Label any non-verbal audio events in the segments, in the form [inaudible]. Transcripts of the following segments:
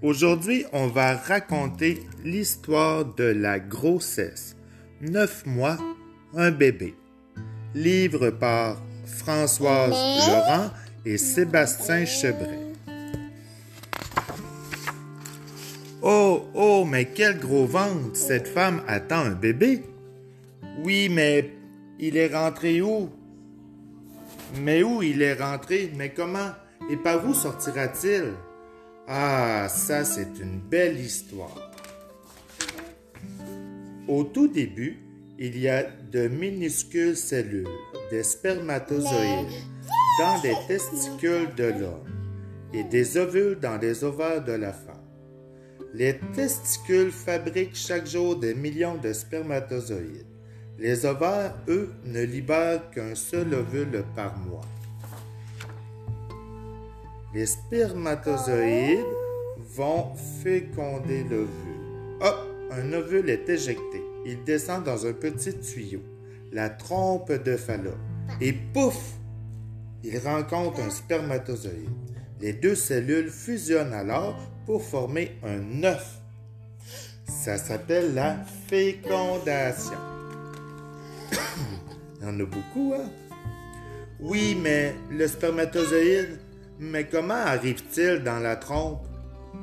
Aujourd'hui, on va raconter l'histoire de la grossesse. Neuf mois, un bébé. Livre par Françoise Laurent et Sébastien Chebret. Oh, oh, mais quel gros ventre! Cette femme attend un bébé? Oui, mais il est rentré où? Mais où il est rentré? Mais comment? Et par où sortira-t-il? Ah, ça c'est une belle histoire. Au tout début, il y a de minuscules cellules, des spermatozoïdes, dans les testicules de l'homme et des ovules dans les ovaires de la femme. Les testicules fabriquent chaque jour des millions de spermatozoïdes. Les ovaires, eux, ne libèrent qu'un seul ovule par mois. Les spermatozoïdes vont féconder l'ovule. Hop, un ovule est éjecté. Il descend dans un petit tuyau, la trompe de Fallope. Et pouf, il rencontre un spermatozoïde. Les deux cellules fusionnent alors pour former un œuf. Ça s'appelle la fécondation. [coughs] Il y en a beaucoup, hein? Oui, mais le spermatozoïde mais comment arrive-t-il dans la trompe?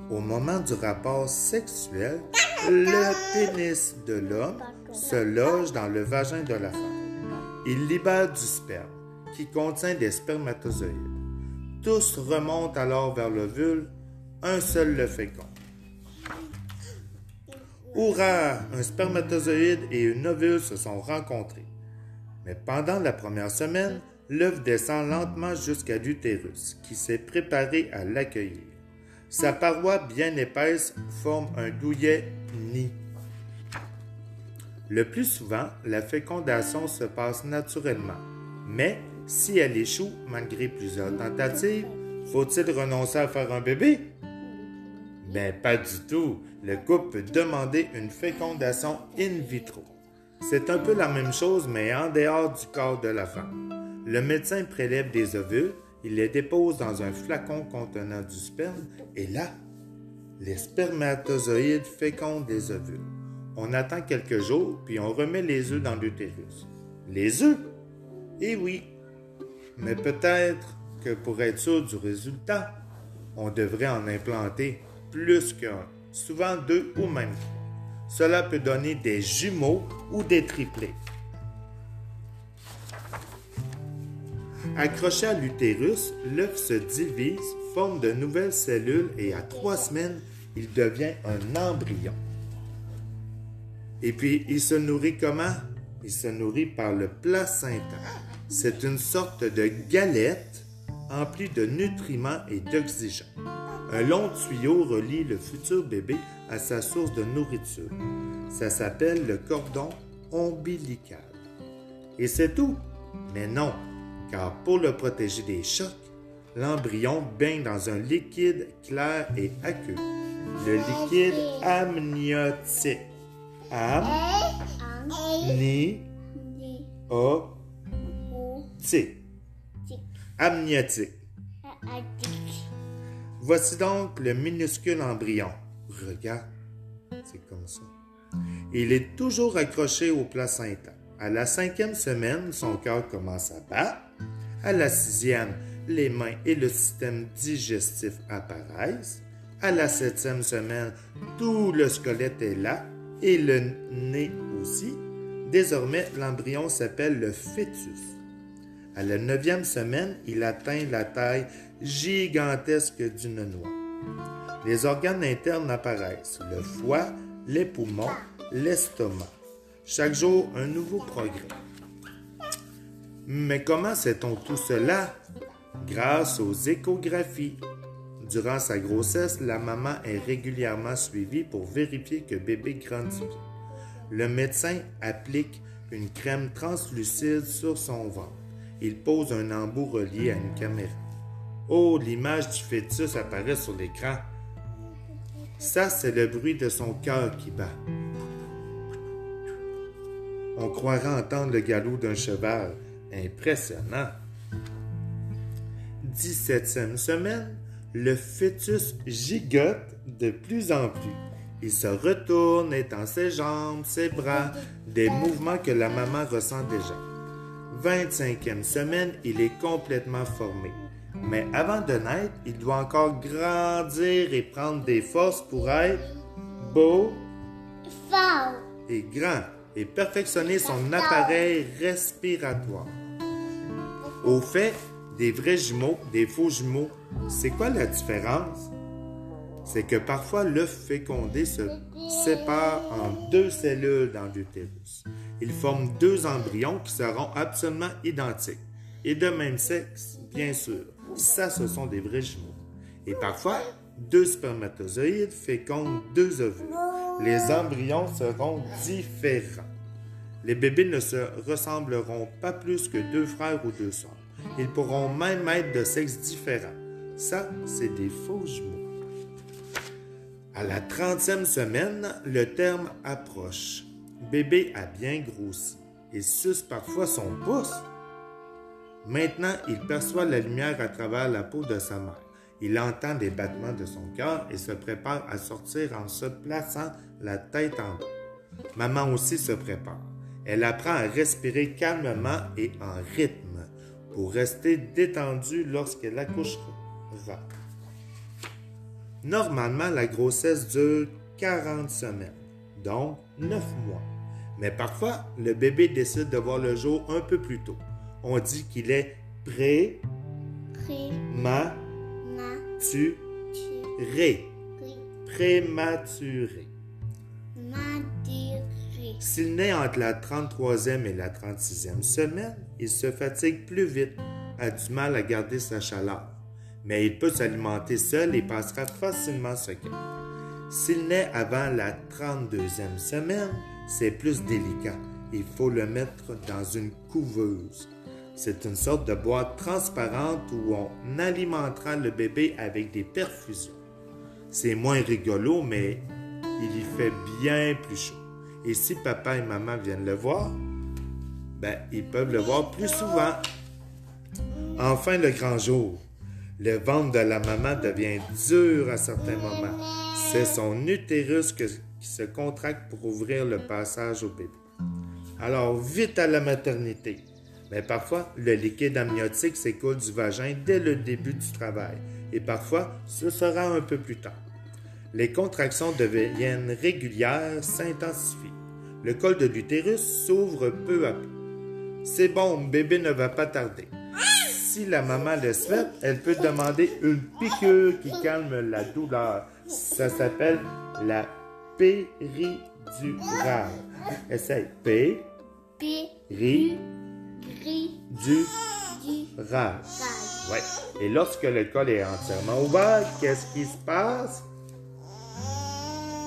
Au moment du rapport sexuel, le pénis de l'homme se loge dans le vagin de la femme. Il libère du sperme, qui contient des spermatozoïdes. Tous remontent alors vers l'ovule, un seul le féconde. Hurrah! Un spermatozoïde et une ovule se sont rencontrés. Mais pendant la première semaine, l'œuf descend lentement jusqu'à l'utérus, qui s'est préparé à l'accueillir. Sa paroi bien épaisse forme un douillet nid. Le plus souvent, la fécondation se passe naturellement, mais si elle échoue malgré plusieurs tentatives, faut-il renoncer à faire un bébé? Ben pas du tout. Le couple peut demander une fécondation in vitro. C'est un peu la même chose, mais en dehors du corps de la femme. Le médecin prélève des ovules, il les dépose dans un flacon contenant du sperme et là, les spermatozoïdes fécondent des ovules. On attend quelques jours, puis on remet les œufs dans l'utérus. Les œufs? Eh oui. Mais peut-être que pour être sûr du résultat, on devrait en implanter plus qu'un, souvent deux ou même trois. Cela peut donner des jumeaux ou des triplés. Accroché à l'utérus, l'œuf se divise, forme de nouvelles cellules et à trois semaines, il devient un embryon. Et puis, il se nourrit comment? Il se nourrit par le placenta. C'est une sorte de galette emplie de nutriments et d'oxygène. Un long tuyau relie le futur bébé à sa source de nourriture. Ça s'appelle le cordon ombilical. Et c'est tout. Mais non, car pour le protéger des chocs, l'embryon baigne dans un liquide clair et aqueux, le liquide amniotique. Amniotique. Amniotique. Voici donc le minuscule embryon. Regarde, c'est comme ça. Il est toujours accroché au placenta. À la cinquième semaine, son cœur commence à battre. À la sixième, les mains et le système digestif apparaissent. À la septième semaine, tout le squelette est là et le nez aussi. Désormais, l'embryon s'appelle le fœtus. À la neuvième semaine, il atteint la taille gigantesque d'une noix. Les organes internes apparaissent, le foie, les poumons, l'estomac. Chaque jour, un nouveau progrès. Mais comment sait-on tout cela? Grâce aux échographies. Durant sa grossesse, la maman est régulièrement suivie pour vérifier que bébé grandit. Le médecin applique une crème translucide sur son ventre. Il pose un embout relié à une caméra. Oh, l'image du fœtus apparaît sur l'écran. Ça, c'est le bruit de son cœur qui bat. On croirait entendre le galop d'un cheval. Impressionnant. 17e semaine, le fœtus gigote de plus en plus. Il se retourne, étend ses jambes, ses bras, des mouvements que la maman ressent déjà. 25e semaine, il est complètement formé. Mais avant de naître, il doit encore grandir et prendre des forces pour être beau, Fort. et grand et perfectionner son appareil respiratoire. Au fait, des vrais jumeaux, des faux jumeaux, c'est quoi la différence? C'est que parfois l'œuf fécondé se sépare en deux cellules dans l'utérus. Ils forment deux embryons qui seront absolument identiques et de même sexe, bien sûr. Ça, ce sont des vrais jumeaux. Et parfois, deux spermatozoïdes fécondent deux ovules. Les embryons seront différents. Les bébés ne se ressembleront pas plus que deux frères ou deux sœurs. Ils pourront même être de sexe différent. Ça, c'est des faux jumeaux. À la 30e semaine, le terme approche. Bébé a bien grossi et suce parfois son pouce. Maintenant, il perçoit la lumière à travers la peau de sa mère. Il entend des battements de son cœur et se prépare à sortir en se plaçant la tête en bas. Maman aussi se prépare. Elle apprend à respirer calmement et en rythme pour rester détendue lorsqu'elle accouchera. Normalement, la grossesse dure 40 semaines, donc 9 mois. Mais parfois, le bébé décide de voir le jour un peu plus tôt. On dit qu'il est pré Pré. ma Ma. tu Tu. ré Pré. prématuré. Maduré. S'il naît entre la 33e et la 36e semaine, il se fatigue plus vite, a du mal à garder sa chaleur, mais il peut s'alimenter seul et passera facilement ce cap. S'il naît avant la 32e semaine, c'est plus délicat. Il faut le mettre dans une couveuse. C'est une sorte de boîte transparente où on alimentera le bébé avec des perfusions. C'est moins rigolo, mais il y fait bien plus chaud. Et si papa et maman viennent le voir, ben, ils peuvent le voir plus souvent. Enfin, le grand jour. Le ventre de la maman devient dur à certains moments. C'est son utérus qui se contracte pour ouvrir le passage au bébé. Alors, vite à la maternité. Mais parfois, le liquide amniotique s'écoule du vagin dès le début du travail. Et parfois, ce sera un peu plus tard. Les contractions deviennent régulières, s'intensifient. Le col de l'utérus s'ouvre peu à peu. C'est bon, bébé ne va pas tarder. Si la maman le souhaite, elle peut demander une piqûre qui calme la douleur. Ça s'appelle la péridurale. Essaye. P, P. Gris. du, Du. rage. Rage. Ouais. Et lorsque le col est entièrement ouvert, qu'est-ce qui se passe?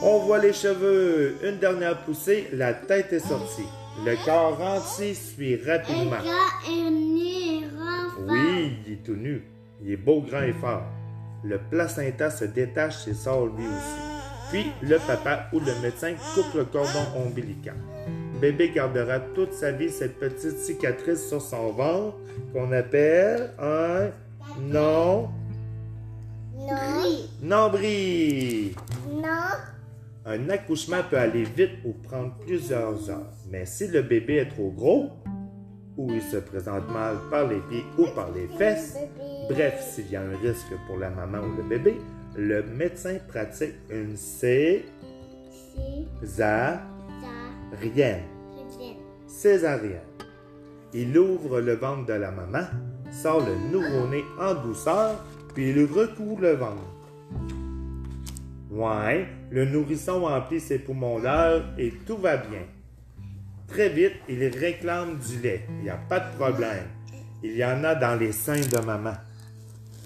On voit les cheveux. Une dernière poussée, la tête est sortie. Le corps entier suit rapidement. Oui, il est tout nu. Il est beau, grand et fort. Le placenta se détache et sort lui aussi. Puis, le papa ou le médecin coupe le cordon ombilical. Bébé gardera toute sa vie cette petite cicatrice sur son ventre qu'on appelle un non Gris. nombril. Non. Un accouchement peut aller vite ou prendre plusieurs heures, mais si le bébé est trop gros, ou il se présente mal par les pieds ou par les fesses, bref, s'il y a un risque pour la maman ou le bébé, le médecin pratique une césarienne. Rien. Césarienne. Il ouvre le ventre de la maman, sort le nouveau-né en douceur, puis il recouvre le ventre. Ouais, le nourrisson emplit ses poumons d'air et tout va bien. Très vite, il réclame du lait. Il n'y a pas de problème. Il y en a dans les seins de maman.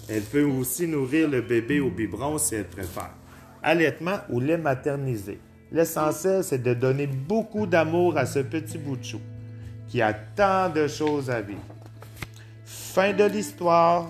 Elle peut aussi nourrir le bébé au biberon si elle préfère. Allaitement ou lait maternisé. L'essentiel, c'est de donner beaucoup d'amour à ce petit bout de chou qui a tant de choses à vivre. Fin de l'histoire.